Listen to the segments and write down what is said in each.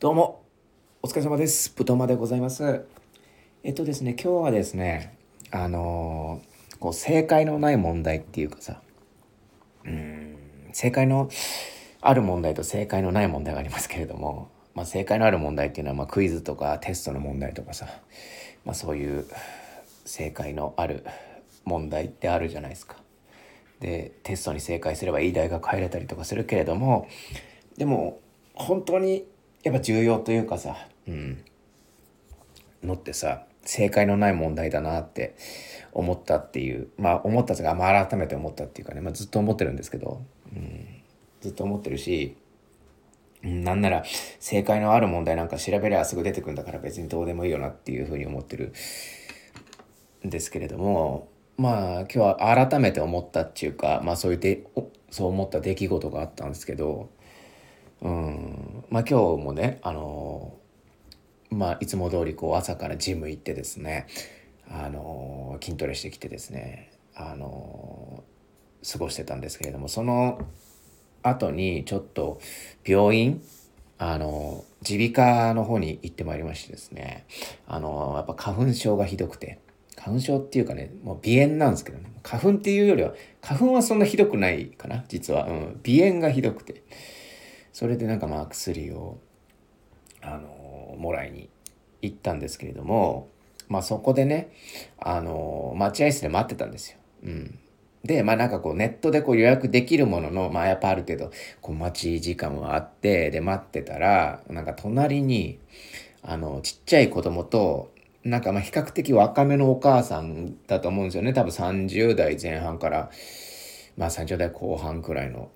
どうも、お疲れ様です。ぶとまでございます。えっとですね、今日はですね、あのーこう、正解のない問題っていうかさ、うん、正解のある問題と正解のない問題がありますけれども、まあ、正解のある問題っていうのは、まあ、クイズとかテストの問題とかさ、まあ、そういう正解のある問題ってあるじゃないですか。でテストに正解すればいい大学入れたりとかするけれどもでも本当にやっぱ重要というかさ、うん、のってさ正解のない問題だなって思ったっていうまあ思ったというか、まあ、改めて思ったっていうかね、まあ、ずっと思ってるんですけど、うん、ずっと思ってるし、うん、なんなら正解のある問題なんか調べりゃすぐ出てくるんだから別にどうでもいいよなっていうふうに思ってるんですけれどもまあ今日は改めて思ったっていうかまあそういうでおそう思った出来事があったんですけどうん。まあ今日もねあのまあいつも通りこう朝からジム行ってですねあの筋トレしてきてですねあの過ごしてたんですけれどもその後にちょっと病院あの耳鼻科の方に行ってまいりましてですねあのやっぱ花粉症がひどくて花粉症っていうかねもう鼻炎なんですけどね花粉っていうよりは花粉はそんなひどくないかな実は、うん、鼻炎がひどくて。それでなんかまあ薬をあのもらいに行ったんですけれどもまあそこでねあの待合室で待ってたんですよ。うん、でまあなんかこうネットでこう予約できるもののまあやっぱある程度こう待ち時間はあってで待ってたらなんか隣にあのちっちゃい子供となんかまあ比較的若めのお母さんだと思うんですよね多分30代前半からまあ30代後半くらいの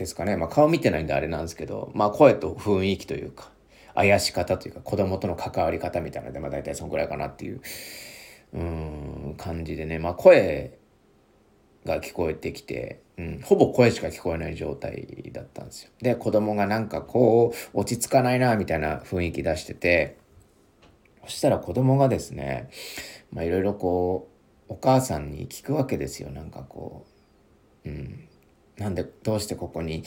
ですかね。まあ顔見てないんであれなんですけどまあ声と雰囲気というか怪し方というか子供との関わり方みたいなのでまあ大体そのくらいかなっていううん感じでね。まあ声が聞こえてきて、うん、ほぼ声しか聞こえない状態だったんですよ。で子供がなんかこう落ち着かないなみたいな雰囲気出しててそしたら子供がですねまあいろいろこうお母さんに聞くわけですよ。なんかこう、うん、なんでどうしてここに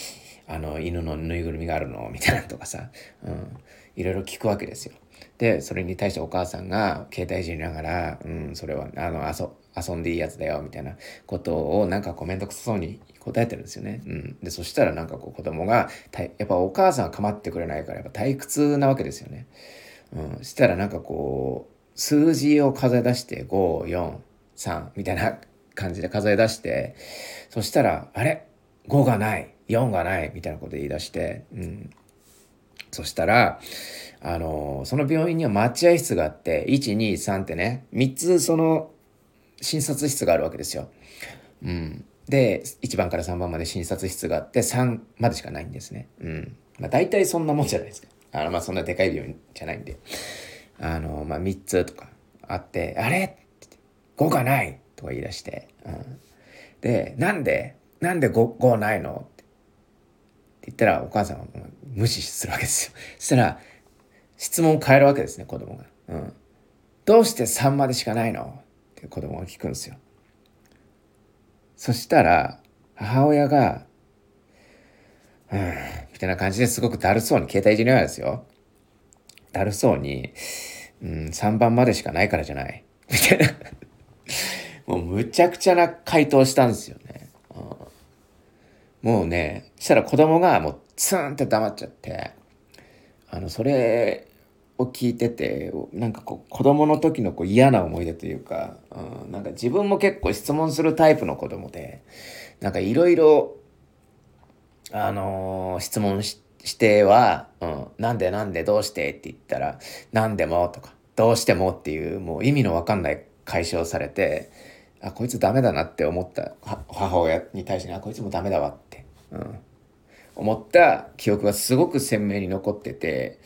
あの犬のぬいぐるみがあるの？みたいなとかさ、うん、いろいろ聞くわけですよ。でそれに対してお母さんが携帯いじりながら「うんそれはあの遊遊んでいいやつだよ」みたいなことをなんかこう面倒くさそうに答えてるんですよね。うん、でそしたらなんかこう子供がたやっぱお母さんは構ってくれないからやっぱ退屈なわけですよね。うん、したらなんかこう数字を数え出して543みたいな感じで数え出してそしたら「あれ？5がない4がない」みたいなこと言い出して、うん、そしたらあのその病院には待合室があって123ってね3つその診察室があるわけですよ。うん、で1番から3番まで診察室があって3までしかないんですね。うんまあ、大体そんなもんじゃないですか。あのまあそんなでかい病院じゃないんで。あのまあ3つとかあって「あれ ?5 がない!」とか言い出して。うん、で「なんで？なんで 5, 5ないの?」って言ったらお母さんは無視するわけですよ。そ したら質問を変えるわけですね子供が。うん、どうして3までしかないの？って子供が聞くんですよ。そしたら母親が「うん」みたいな感じですごくだるそうに携帯いじりながらですよ。だるそうに「うん3番までしかないからじゃない」みたいな もうむちゃくちゃな回答したんですよ。もうねしたら子供がもうツーンって黙っちゃってあのそれを聞いててなんかこう子供の時のこう嫌な思い出というか、うん、なんか自分も結構質問するタイプの子供でなんかいろいろあのー質問ししては、うん、なんでなんでどうしてって言ったら、なんでもとか、どうしてもっていう、もう意味のわかんない解消されて、あ、こいつダメだなって思った。母親に対して、あ、こいつもダメだわって、うん、思った。記憶がすごく鮮明に残ってて、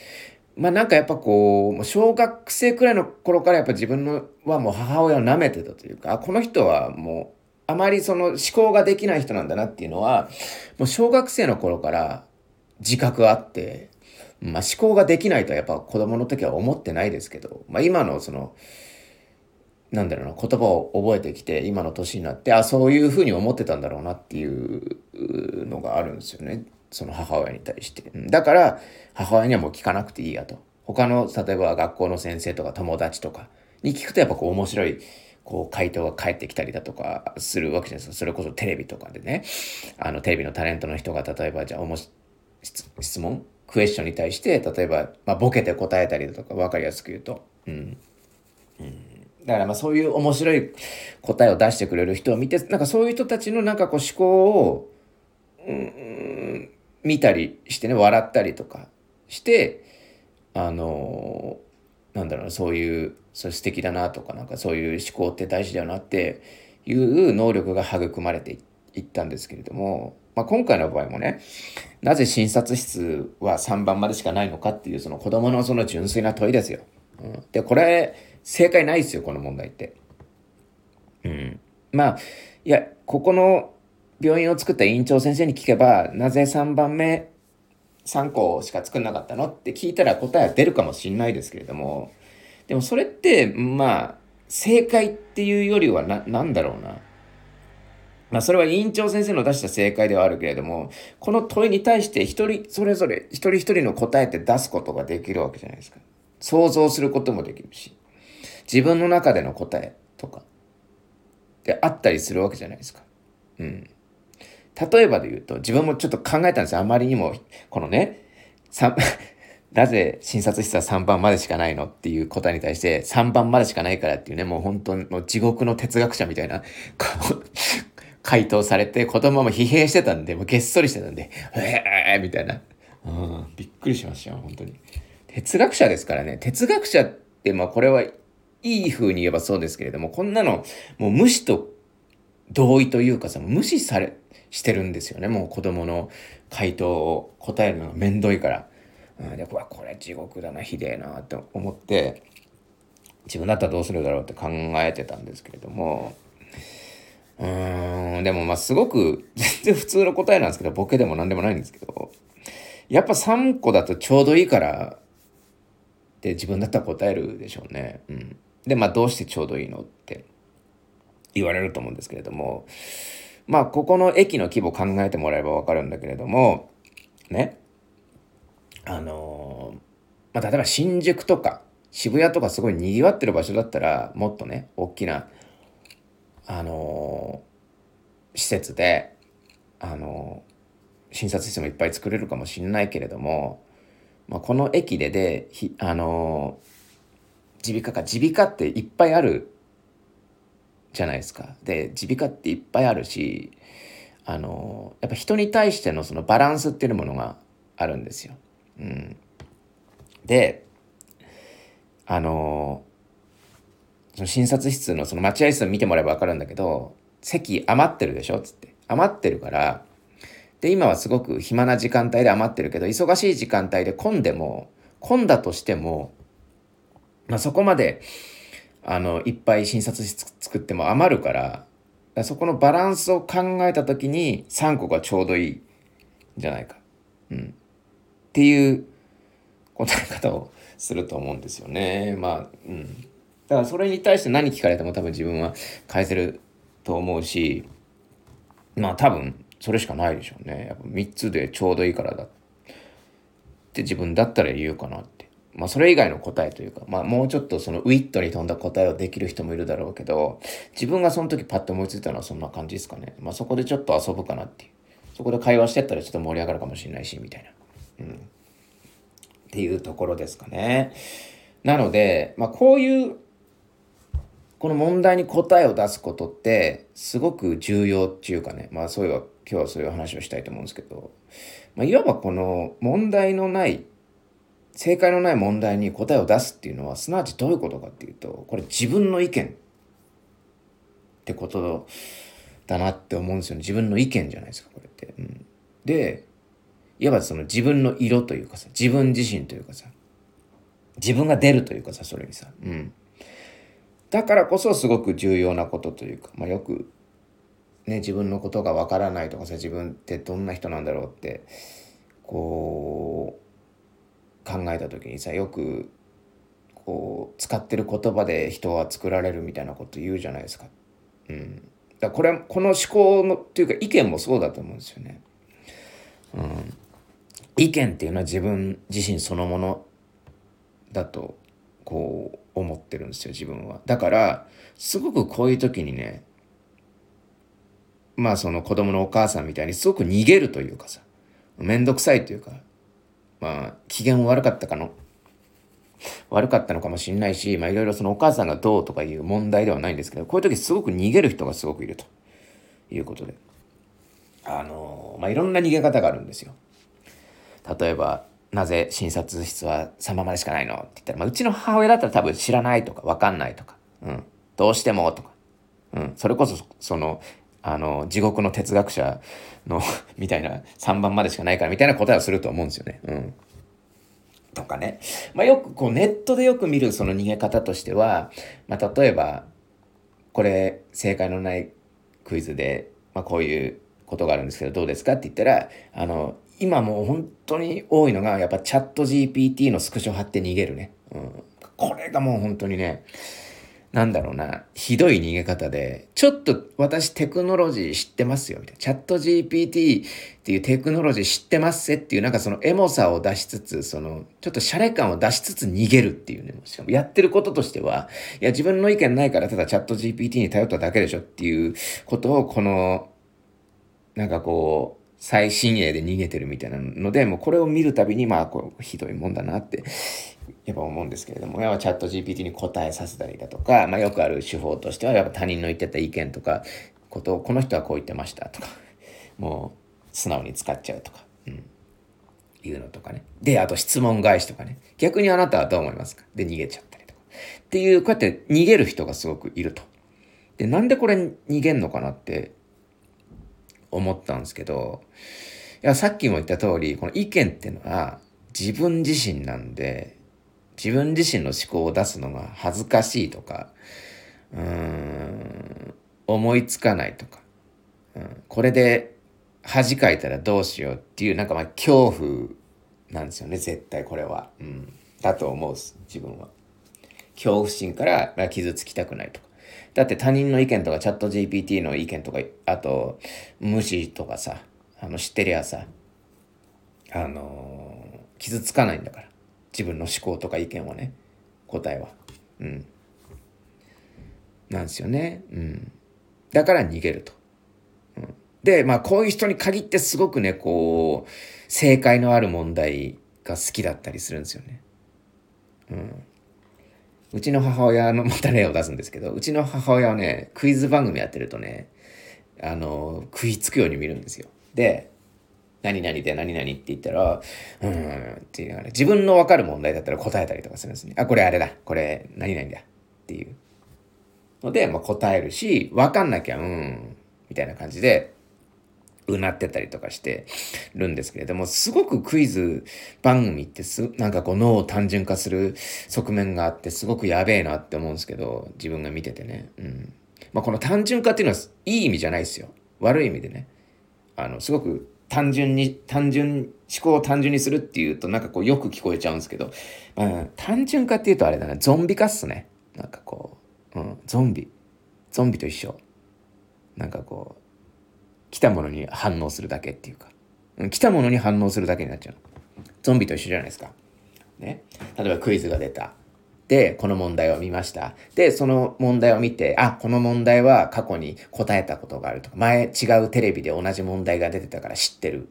まあなんかやっぱこう、もう小学生くらいの頃からやっぱ自分のはもう母親を舐めてたというか、この人はもう、あまりその思考ができない人なんだなっていうのは、もう小学生の頃から自覚があって、まあ、思考ができないとはやっぱ子供の時は思ってないですけど、まあ、今のそのなんだろうな言葉を覚えてきて今の年になってあそういうふうに思ってたんだろうなっていうのがあるんですよね。その母親に対して。だから母親にはもう聞かなくていいやと。他の例えば学校の先生とか友達とかに聞くとやっぱこう面白いこう回答が返ってきたりだとかするわけじゃないですか。それこそテレビとかでね、あのテレビのタレントの人が例えばじゃあおもし質問クエスチョンに対して、例えば、まあ、ボケて答えたりだとか分かりやすく言うと。うん。うん、だからまあそういう面白い答えを出してくれる人を見て、なんかそういう人たちのなんかこう思考を、うん、見たりしてね、笑ったりとかして、あのなんだろう、そういう、それ素敵だなとか、なんかそういう思考って大事だよなっていう能力が育まれていったんですけれども、まあ、今回の場合もね、なぜ診察室は3番までしかないのかっていうその子供のその純粋な問いですよ。うん、で、これ、正解ないですよ、この問題って。うん。まあ、いや、ここの病院を作った院長先生に聞けば、なぜ3番目3個しか作んなかったのって聞いたら答えは出るかもしんないですけれども、でもそれって、まあ、正解っていうよりはな、なんだろうな。まあそれは委員長先生の出した正解ではあるけれども、この問いに対して一人それぞれ一人一人の答えって出すことができるわけじゃないですか。想像することもできるし、自分の中での答えとかであったりするわけじゃないですか。うん。例えばで言うと、自分もちょっと考えたんですよ。あまりにも、このね、なぜ診察室は3番までしかないのっていう答えに対して3番までしかないからっていうね、もう本当の地獄の哲学者みたいな、こう、回答されて子供も疲弊してたんで、もうげっそりしてたんで、えーみたいな。うん、びっくりしましたよ、本当に。哲学者ですからね。哲学者って、まあこれはいい風に言えばそうですけれども、こんなの、もう無視と同意というかさ、無視され、してるんですよね。もう子供の回答を答えるのがめんどいから。うん、で、わ、これ地獄だな、ひでえなって思って、自分だったらどうするだろうって考えてたんですけれども、うーん、でもまあすごく全然普通の答えなんですけど、ボケでも何でもないんですけど、やっぱ3個だとちょうどいいからって自分だったら答えるでしょうね。うん。で、まあどうしてちょうどいいのって言われると思うんですけれども、まあ、ここの駅の規模考えてもらえばわかるんだけれども、ね。あの、まあ、例えば新宿とか渋谷とかすごい賑わってる場所だったら、もっとね、大きな、あの、施設で、あの、診察室もいっぱい作れるかもしれないけれども、まあ、この駅でで、あの耳鼻科か、耳鼻科っていっぱいあるじゃないですか。で耳鼻科っていっぱいあるしあのやっぱ人に対してのそのバランスっていうものがあるんですよ。うん、であのその診察室のその待合室を見てもらえば分かるんだけど席余ってるでしょ？っつって余ってるからで今はすごく暇な時間帯で余ってるけど忙しい時間帯で混んでも混んだとしても、まあ、そこまであの、いっぱい診察室作っても余るから、からそこのバランスを考えた時に3個がちょうどいいんじゃないか。うん。っていう答え方をすると思うんですよね。まあ、うん。だからそれに対して何聞かれても多分自分は返せると思うし、まあ多分それしかないでしょうね。やっぱ3つでちょうどいいからだって自分だったら言うかなって。まあそれ以外の答えというか、まあもうちょっとそのウィットに富んだ答えをできる人もいるだろうけど、自分がその時パッと思いついたのはそんな感じですかね。まあそこでちょっと遊ぶかなっていう。そこで会話してったらちょっと盛り上がるかもしれないし、みたいな。うん。っていうところですかね。なので、まあこういう、この問題に答えを出すことってすごく重要っていうかね、まあそういう今日はそういう話をしたいと思うんですけど、まあ、いわばこの問題のない正解のない問題に答えを出すっていうのはすなわちどういうことかっていうとこれ自分の意見ってことだなって思うんですよね。自分の意見じゃないですかこれって。うん、でいわばその自分の色というかさ自分自身というかさ自分が出るというかさそれにさ、うん、だからこそすごく重要なことというか、まあ、よくね自分のことがわからないとかさ自分ってどんな人なんだろうってこう考えた時にさよくこう使ってる言葉で人は作られるみたいなこと言うじゃないですか。うん、だこれこの思考のっていうか意見もそうだと思うんですよね。うん、意見っていうのは自分自身そのものだとこう思ってるんですよ自分は。だからすごくこういう時にねまあその子供のお母さんみたいにすごく逃げるというかさめんどくさいというかまあ機嫌悪かったかの？悪かったのかもしれないしまあいろいろそのお母さんがどうとかいう問題ではないんですけどこういう時すごく逃げる人がすごくいると。いうことで。あのまあいろんな逃げ方があるんですよ。例えばなぜ診察室は3番までしかないの？って言ったら、まあ、うちの母親だったら多分知らないとか分かんないとか、うん、どうしてもとか、うん、それこそそのあの地獄の哲学者の みたいな3番までしかないからみたいな答えをすると思うんですよね。うん、とかね、まあ、よくこうネットでよく見るその逃げ方としては、まあ、例えばこれ正解のないクイズで、まあ、こういうことがあるんですけどどうですかって言ったらあの今もう本当に多いのが、やっぱチャット GPT のスクショ貼って逃げるね。うん。これがもう本当にね、なんだろうな、ひどい逃げ方で、ちょっと私テクノロジー知ってますよ、みたいな。チャット GPT っていうテクノロジー知ってますっていう、なんかそのエモさを出しつつ、その、ちょっとシャレ感を出しつつ逃げるっていうね。しかもやってることとしては、いや、自分の意見ないからただチャット GPT に頼っただけでしょっていうことを、この、なんかこう、最新鋭で逃げてるみたいなので、もうこれを見るたびに、まあ、こう、ひどいもんだなって、やっぱ思うんですけれども、やっぱチャット GPT に答えさせたりだとか、まあよくある手法としては、やっぱ他人の言ってた意見とか、ことを、この人はこう言ってましたとか、もう、素直に使っちゃうとか、うん。いうのとかね。で、あと質問返しとかね。逆にあなたはどう思いますか？で、逃げちゃったりとか。っていう、こうやって逃げる人がすごくいると。で、なんでこれ逃げんのかなって思ったんですけど、いや、さっきも言った通り、この意見っていうのは自分自身なんで、自分自身の思考を出すのが恥ずかしいとか、うん、思いつかないとか、うん、これで恥かいたらどうしようっていう、なんかまあ恐怖なんですよね、絶対これは。うん。だと思う、自分は。恐怖心から傷つきたくないとか。だって他人の意見とかチャット GPT の意見とか、あと、無視とかさ、あの、知ってりゃさ、あのー、傷つかないんだから。自分の思考とか意見はね、答えは。うん。なんですよね。うん。だから逃げると。うん、で、まあ、こういう人に限ってすごくね、こう、正解のある問題が好きだったりするんですよね。うん。うちの母親のまた例を出すんですけど、うちの母親はね、クイズ番組やってるとね、あの、食いつくように見るんですよ。で、何々で何々って言ったら、うん、っていうのがね、自分のわかる問題だったら答えたりとかするんですね。あ、これあれだ。これ何々だ。っていう。ので、まあ、答えるし、わかんなきゃ、うん、みたいな感じで、うなってたりとかしてるんですけれども、すごくクイズ番組ってす、なんかこう脳を単純化する側面があって、すごくやべえなって思うんですけど、自分が見ててね。うん。まあ、この単純化っていうのは、いい意味じゃないですよ。悪い意味でね。あの、すごく単純に、単純、思考を単純にするっていうと、なんかこうよく聞こえちゃうんですけど、まあ、単純化っていうとあれだな、ゾンビ化っすね。なんかこう、うん、ゾンビ。ゾンビと一緒。なんかこう、来たものに反応するだけっていうか、来たものに反応するだけになっちゃう。ゾンビと一緒じゃないですか。ね。例えばクイズが出た。で、この問題を見ました。で、その問題を見て、あ、この問題は過去に答えたことがあるとか、前違うテレビで同じ問題が出てたから知ってるっ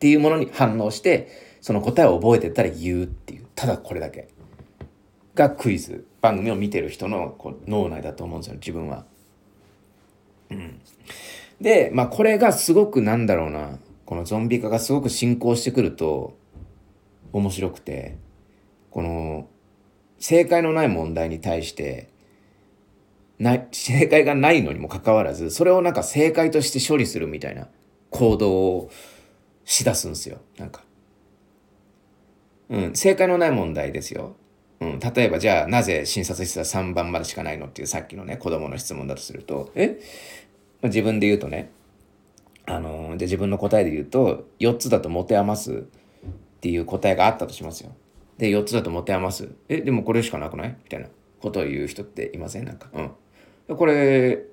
ていうものに反応して、その答えを覚えてたら言うっていう、ただこれだけがクイズ番組を見てる人のこう脳内だと思うんですよ、自分は。うん。で、まあこれがすごくなんだろうな、このゾンビ化がすごく進行してくると面白くて、この正解のない問題に対して、ない、正解がないのにもかかわらず、それをなんか正解として処理するみたいな行動をしだすんですよ。なんか。うん、正解のない問題ですよ。うん、例えばじゃあなぜ診察室は3番までしかないのっていうさっきのね子供の質問だとするとえ？自分で言うとね、あのー、で自分の答えで言うと、4つだと持て余すっていう答えがあったとしますよ。で、4つだと持て余す。え、でもこれしかなくない？みたいなことを言う人っていません？なんか。うん。これ、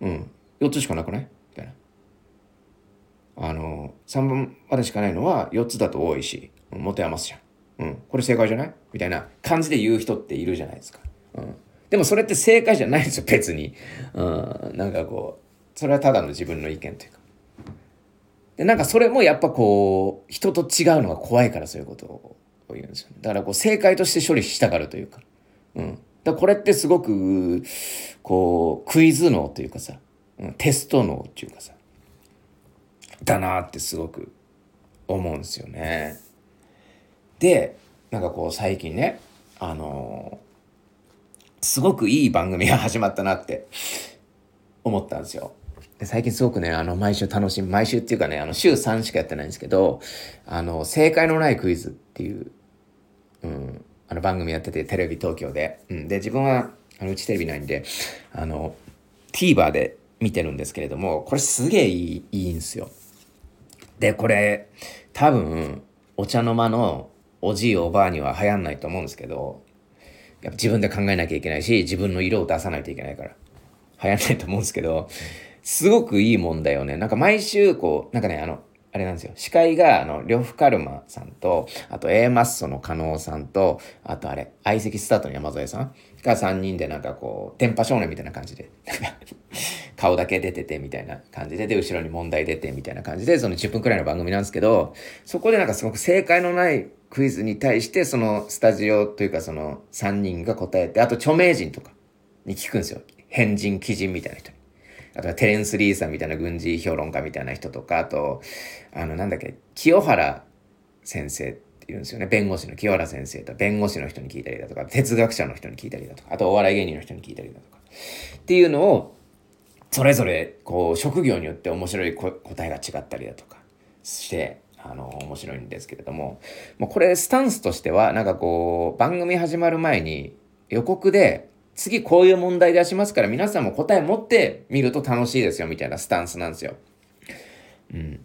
うん、4つしかなくない？みたいな。あの、3本までしかないのは4つだと多いし、持て余すじゃん。うん、これ正解じゃない？みたいな感じで言う人っているじゃないですか。うん。でもそれって正解じゃないんですよ、別に。うん、なんかこう、それはただの自分の意見というか。で、なんかそれもやっぱこう、人と違うのが怖いからそういうことを言うんですよ、だからこう、正解として処理したがるというか。うん。だこれってすごく、こう、クイズ脳というかさ、うん、テスト脳っていうかさ、だなってすごく思うんですよね。で、なんかこう最近ね、あのー、すごくいい番組が始まったなって思ったんですよ。最近すごくね、あの、毎週楽しみ、毎週っていうかね、あの、週3しかやってないんですけど、あの、正解のないクイズっていう、うん、あの番組やってて、テレビ東京で。うん、で、自分は、あの、うちテレビないんで、あの、TVer で見てるんですけれども、これすげえいい、いいんすよ。で、これ、多分、お茶の間のおじいおばあには流行んないと思うんですけど、やっぱ自分で考えなきゃいけないし、自分の色を出さないといけないから、流行んないと思うんですけど、すごくいいもんだよね。なんか毎週、こう、なんかね、あの、あれなんですよ。司会が、あの、呂布カルマさんと、あと A マッソの加納さんと、あとあれ、相席スタートの山添さんが3人でなんかこう、電波少年みたいな感じで、顔だけ出ててみたいな感じで、で、後ろに問題出てみたいな感じで、その10分くらいの番組なんですけど、そこでなんかすごく正解のないクイズに対して、そのスタジオというかその3人が答えて、あと著名人とかに聞くんですよ。変人、奇人みたいな人に。あとはテレンス・リーさんみたいな軍事評論家みたいな人とか、あと、あの、なんだっけ、清原先生って言うんですよね。弁護士の清原先生と弁護士の人に聞いたりだとか、哲学者の人に聞いたりだとか、あとお笑い芸人の人に聞いたりだとか。っていうのを、それぞれ、こう、職業によって面白い答えが違ったりだとかして、あの、面白いんですけれども、もうこれ、スタンスとしては、なんかこう、番組始まる前に予告で、次こういう問題出しますから皆さんも答え持ってみると楽しいですよみたいなスタンスなんですよ。うん。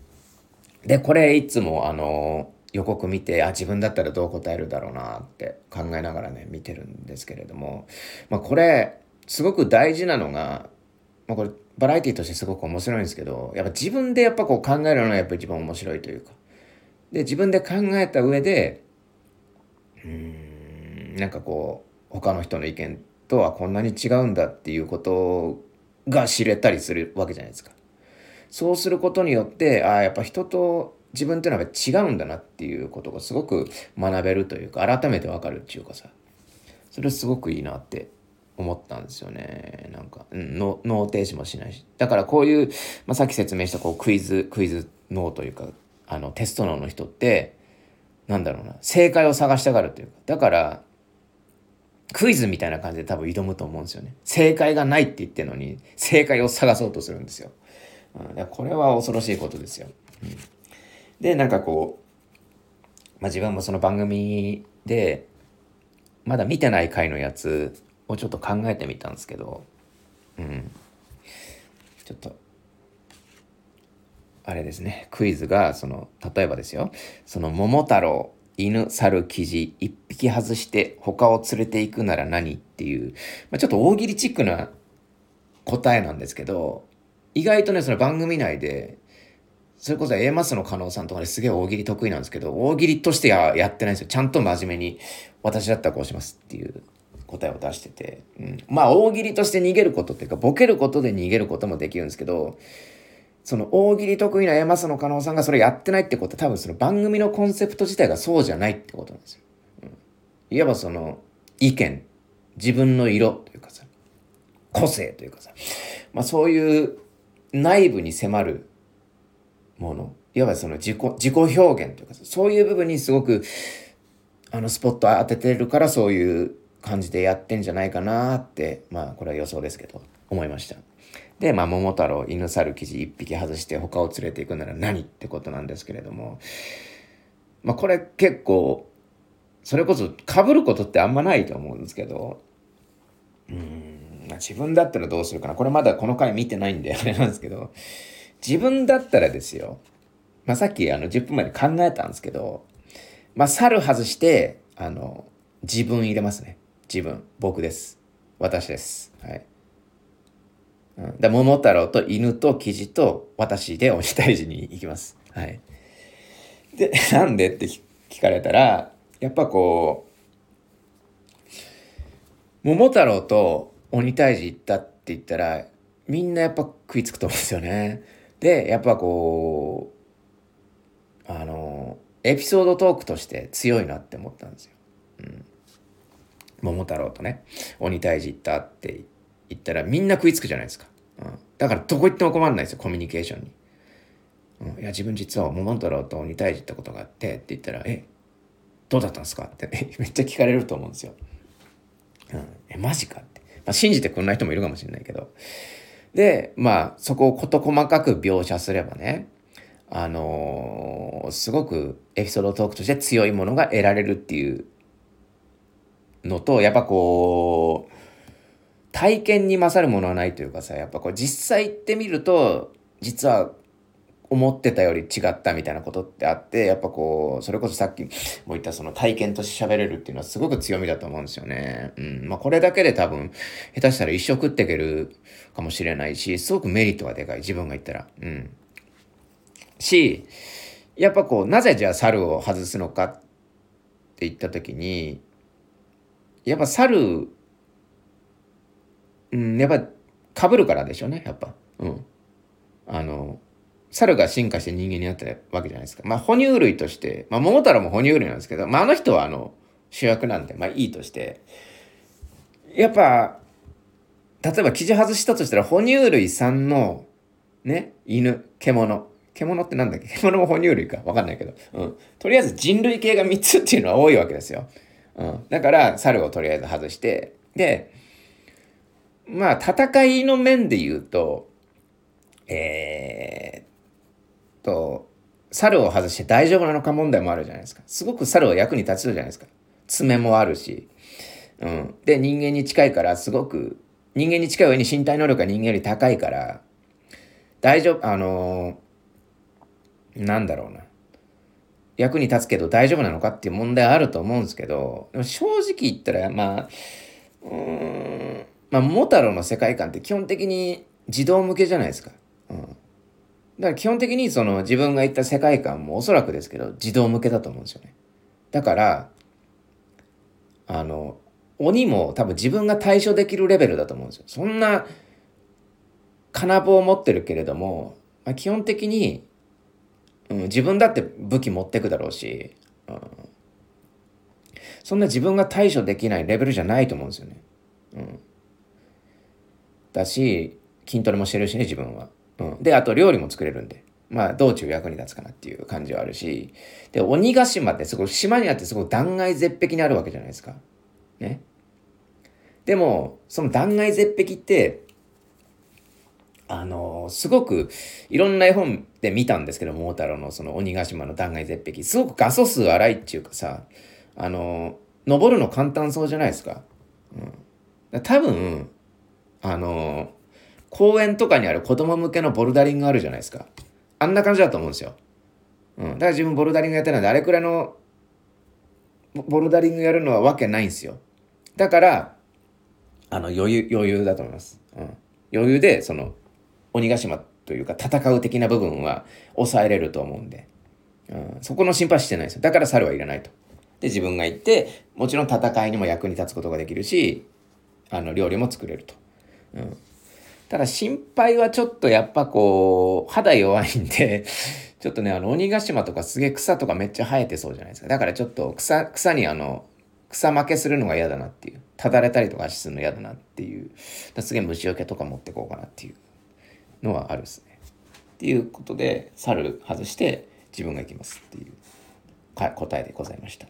で、これいつもあの予告見て、あ、自分だったらどう答えるだろうなって考えながらね、見てるんですけれども、まあこれ、すごく大事なのが、まあこれ、バラエティとしてすごく面白いんですけど、やっぱ自分でやっぱこう考えるのがやっぱ一番面白いというか。で、自分で考えた上で、うん、なんかこう、他の人の意見とはこんなに違うんだっていうことが知れたりするわけじゃないですか。そうすることによって、ああ、やっぱ人と自分っていうのは違うんだなっていうことがすごく学べるというか、改めてわかるっていうかさ、それすごくいいなって思ったんですよね。なんか、うん、脳停止もしないし。だからこういう、まあ、さっき説明したこうクイズ、クイズ脳というか、あのテスト脳の人って、なんだろうな、正解を探したがるというか、だから、クイズみたいな感じで多分挑むと思うんですよね。正解がないって言ってるのに、正解を探そうとするんですよ。うん、これは恐ろしいことですよ。うん、で、なんかこう、まあ、自分もその番組で、まだ見てない回のやつをちょっと考えてみたんですけど、うん。ちょっと、あれですね、クイズが、その、例えばですよ、その桃太郎犬、猿、キジ、一匹外して他を連れて行くなら何っていう、まあ、ちょっと大喜利チックな答えなんですけど、意外とね、その番組内で、それこそ A マスの加納さんとかですげえ大喜利得意なんですけど、大喜利としてややってないんですよ。ちゃんと真面目に、私だったらこうしますっていう答えを出してて。うん、まあ大喜利として逃げることっていうか、ボケることで逃げることもできるんですけど、その大喜利得意な山マの加納さんがそれやってないってことは多分その番組のコンセプト自体がそうじゃないってことなんですよ。うん、いわばその意見、自分の色というかさ、個性というかさ、まあそういう内部に迫るもの、いわばその自己、自己表現というか、そういう部分にすごくあのスポット当ててるからそういう感じでやってんじゃないかなって、まあこれは予想ですけど、思いました。で、まあ、桃太郎、犬猿記事一匹外して他を連れていくなら何ってことなんですけれども、まあ、これ結構、それこそ被ることってあんまないと思うんですけど、うん、自分だったらどうするかな。これまだこの回見てないんであれなんですけど、自分だったらですよ、まあ、さっきあの10分前に考えたんですけど、まあ、猿外して、あの、自分入れますね。自分。僕です。私です。はい。うん、だ桃太郎と犬とキジと私で鬼退治に行きます。はい。で、なんでって聞かれたら、やっぱこう、桃太郎と鬼退治行ったって言ったら、みんなやっぱ食いつくと思うんですよね。で、やっぱこう、あの、エピソードトークとして強いなって思ったんですよ。うん。桃太郎とね、鬼退治行ったって言ったらみんな食いつくじゃないですか。うん。だからどこ行っても困らないですよ、コミュニケーションに。うん、いや、自分実は桃太郎と鬼退治ったことがあってって言ったら、え、どうだったんですか？ってめっちゃ聞かれると思うんですよ。うん。え、マジかって。まあ、信じてくんない人もいるかもしれないけど。で、まあ、そこを事細かく描写すればね、あのー、すごくエピソードトークとして強いものが得られるっていうのと、やっぱこう、体験に勝るものはないというかさ、やっぱこう実際行ってみると、実は思ってたより違ったみたいなことってあって、やっぱこう、それこそさっきも言ったその体験として喋れるっていうのはすごく強みだと思うんですよね。うん。まあこれだけで多分、下手したら一生食っていけるかもしれないし、すごくメリットがでかい。自分が言ったら。うん。し、やっぱこう、なぜじゃあ猿を外すのかって言った時に、やっぱ猿、うん、やっぱ被るからでしょうね、やっぱ。うん。あの、猿が進化して人間になったわけじゃないですか。まあ、哺乳類として、まあ、桃太郎も哺乳類なんですけど、まあ、あの人はあの、主役なんで、まあ、いいとして、やっぱ、例えば記事外したとしたら、哺乳類3の、ね、犬、獣。獣ってなんだっけ？獣も哺乳類か。わかんないけど。うん。とりあえず人類系が3つっていうのは多いわけですよ。うん。だから、猿をとりあえず外して、で、まあ、戦いの面で言うと、えー、と、猿を外して大丈夫なのか問題もあるじゃないですか。すごく猿は役に立つじゃないですか。爪もあるし。うん。で、人間に近いから、すごく、人間に近い上に身体能力が人間より高いから、大丈夫、あのー、なんだろうな。役に立つけど大丈夫なのかっていう問題あると思うんですけど、でも正直言ったら、まあ、うーん、まあ、桃太郎の世界観って基本的に児童向けじゃないですか。うん。だから基本的にその自分が言った世界観もおそらくですけど、児童向けだと思うんですよね。だから、あの、鬼も多分自分が対処できるレベルだと思うんですよ。そんな、金棒を持ってるけれども、まあ、基本的にうん、自分だって武器持ってくだろうし、うん、そんな自分が対処できないレベルじゃないと思うんですよね。うん、だし、筋トレもしてるしね、自分は。うん、で、あと料理も作れるんで。まあ、道中役に立つかなっていう感じはあるし。で、鬼ヶ島ってすごい、島にあってすごい断崖絶壁にあるわけじゃないですか。ね。でも、その断崖絶壁って、あのすごくいろんな絵本で見たんですけど桃太郎のその鬼ヶ島の断崖絶壁すごく画素数荒いっていうかさあの登るの簡単そうじゃないですか。うん、多分あの公園とかにある子供向けのボルダリングあるじゃないですか。あんな感じだと思うんですよ。うん、だから自分ボルダリングやってないんであれくらいのボルダリングやるのはわけないんですよ。だからあの余裕余裕だと思います。うん、余裕でその鬼ヶ島というか戦う的な部分は抑えれると思うんで、うん、そこの心配してないですよ。だから猿はいらないと。で、自分が行って、もちろん戦いにも役に立つことができるし、あの、料理も作れると。うん。ただ心配はちょっとやっぱこう、肌弱いんで ちょっとね、あの、鬼ヶ島とかすげえ草とかめっちゃ生えてそうじゃないですか。だからちょっと草、草にあの、草負けするのが嫌だなっていう。ただれたりとかするの嫌だなっていう。すげえ虫除けとか持ってこうかなっていうのはあるですね。っていうことで猿外して自分が行きますっていう答えでございました。っ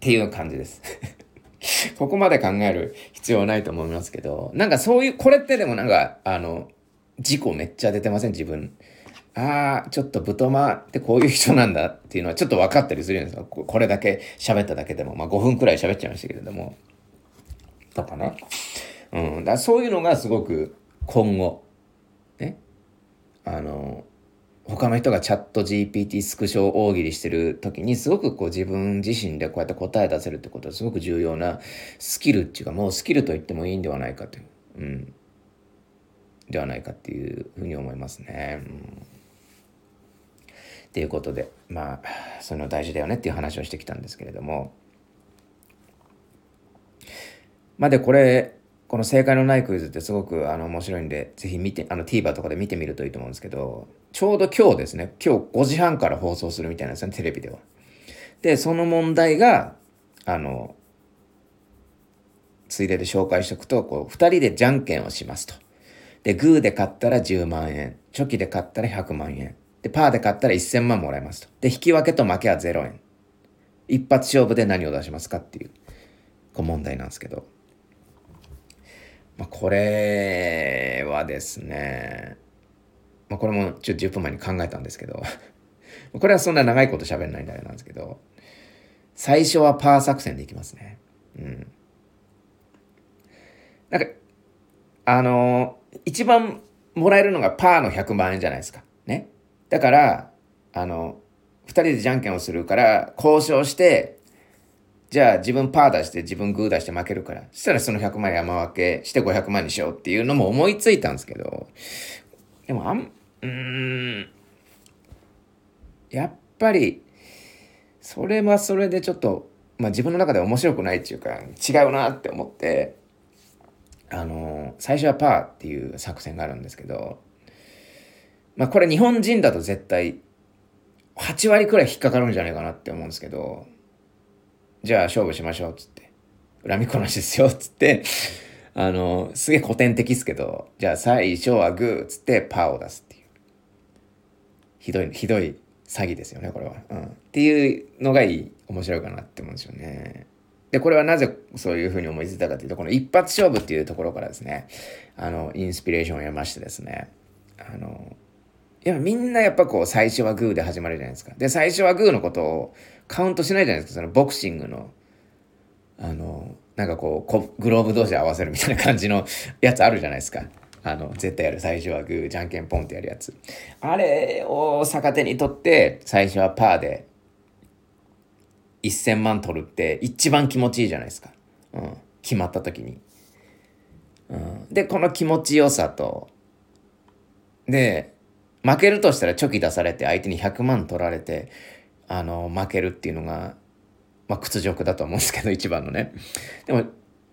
ていう感じです。ここまで考える必要はないと思いますけど、なんかそういう、これってでもなんか、あの、事故めっちゃ出てません？自分。ああ、ちょっとブトマってこういう人なんだっていうのは ちょっと分かったりするんですよ。これだけ喋っただけでも。まあ5分くらい喋っちゃいましたけれども。とかね。うん。だそういうのがすごく今後、ね、あの、他の人がチャット GPT スクショ大喜利してる時にすごくこう自分自身でこうやって答え出せるってことはすごく重要なスキルっていうかもうスキルと言ってもいいんではないかという。うん。ではないかっていうふうに思いますね。うんっていうことでまあそういうの大事だよねっていう話をしてきたんですけれどもまあでこれこの正解のないクイズってすごくあの面白いんでぜひ見てあの TVer とかで見てみるといいと思うんですけどちょうど今日ですね今日5時半から放送するみたいなんですねテレビでは。でその問題があのついでで紹介しておくとこう2人でじゃんけんをしますと。でグーで買ったら10万円チョキで買ったら100万円で、パーで買ったら1000万もらえますと。で、引き分けと負けは0円。一発勝負で何を出しますかっていう、こう問題なんですけど。まあ、これはですね、まあ、これもちょっと10分前に考えたんですけど、これはそんな長いこと喋んないんであれなんですけど、最初はパー作戦でいきますね。うん。なんか、あのー、一番もらえるのがパーの100万円じゃないですか。ね。だから、あの、二人でじゃんけんをするから、交渉して、じゃあ自分パー出して自分グー出して負けるから。そしたらその100万山分けして500万にしようっていうのも思いついたんですけど、でもあん、うん、やっぱり、それはそれでちょっと、まあ自分の中で面白くないっていうか、違うなって思って、あの、最初はパーっていう作戦があるんですけど、まあこれ日本人だと絶対8割くらい引っかかるんじゃないかなって思うんですけど、じゃあ勝負しましょうっつって、恨みこなしですよっつって、あの、すげえ古典的っすけど、じゃあ最初はグーっつってパーを出すっていう。ひどい、ひどい詐欺ですよね、これは。うん。っていうのがいい、面白いかなって思うんですよね。で、これはなぜそういうふうに思いついたかというと、この一発勝負っていうところからですね、あの、インスピレーションを得ましてですね、あの、いや、みんなやっぱこう、最初はグーで始まるじゃないですか。で、最初はグーのことをカウントしないじゃないですか。そのボクシングの、あの、なんかこう、こグローブ同士合わせるみたいな感じの やつあるじゃないですか。あの、絶対やる。最初はグー、じゃんけんポンってやるやつ。あれを逆手にとって、最初はパーで、1000万取るって一番気持ちいいじゃないですか。うん。決まった時に。うん。で、この気持ちよさと、で、負けるとしたらチョキ出されて相手に100万取られて、あの、負けるっていうのが、まあ、屈辱だと思うんですけど、一番のね。でも、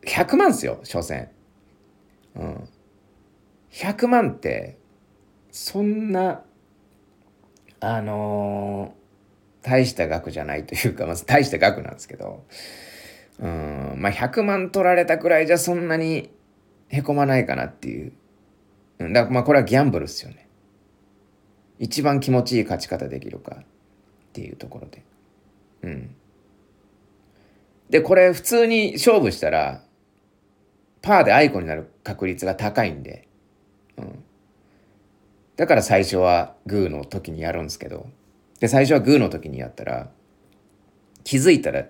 100万っすよ、所詮。うん。100万って、そんな、あのー、大した額じゃないというか、まず大した額なんですけど、うん、まあ、100万取られたくらいじゃそんなにへこまないかなっていう。だからまあこれはギャンブルっすよね。一番気持ちいい勝ち方できるかっていうところで。うん。で、これ普通に勝負したら、パーでアイコになる確率が高いんで、うん。だから最初はグーの時にやるんですけど、で、最初はグーの時にやったら、気づいたら、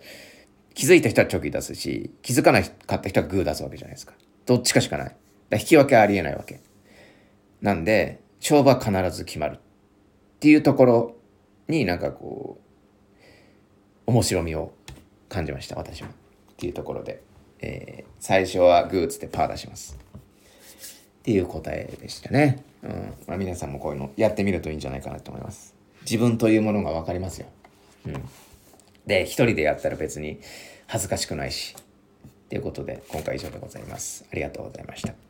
気づいた人はチョキ出すし、気づかないかった人はグー出すわけじゃないですか。どっちかしかない。だ引き分けはありえないわけ。なんで、勝負は必ず決まる。っていうところになんかこう面白みを感じました私も。っていうところで、えー、最初はグーつってパー出します。っていう答えでしたね、うん。まあ、皆さんもこういうのやってみるといいんじゃないかなと思います。自分というものが分かりますよ、うん、で一人でやったら別に恥ずかしくないし。ということで今回以上でございます。ありがとうございました。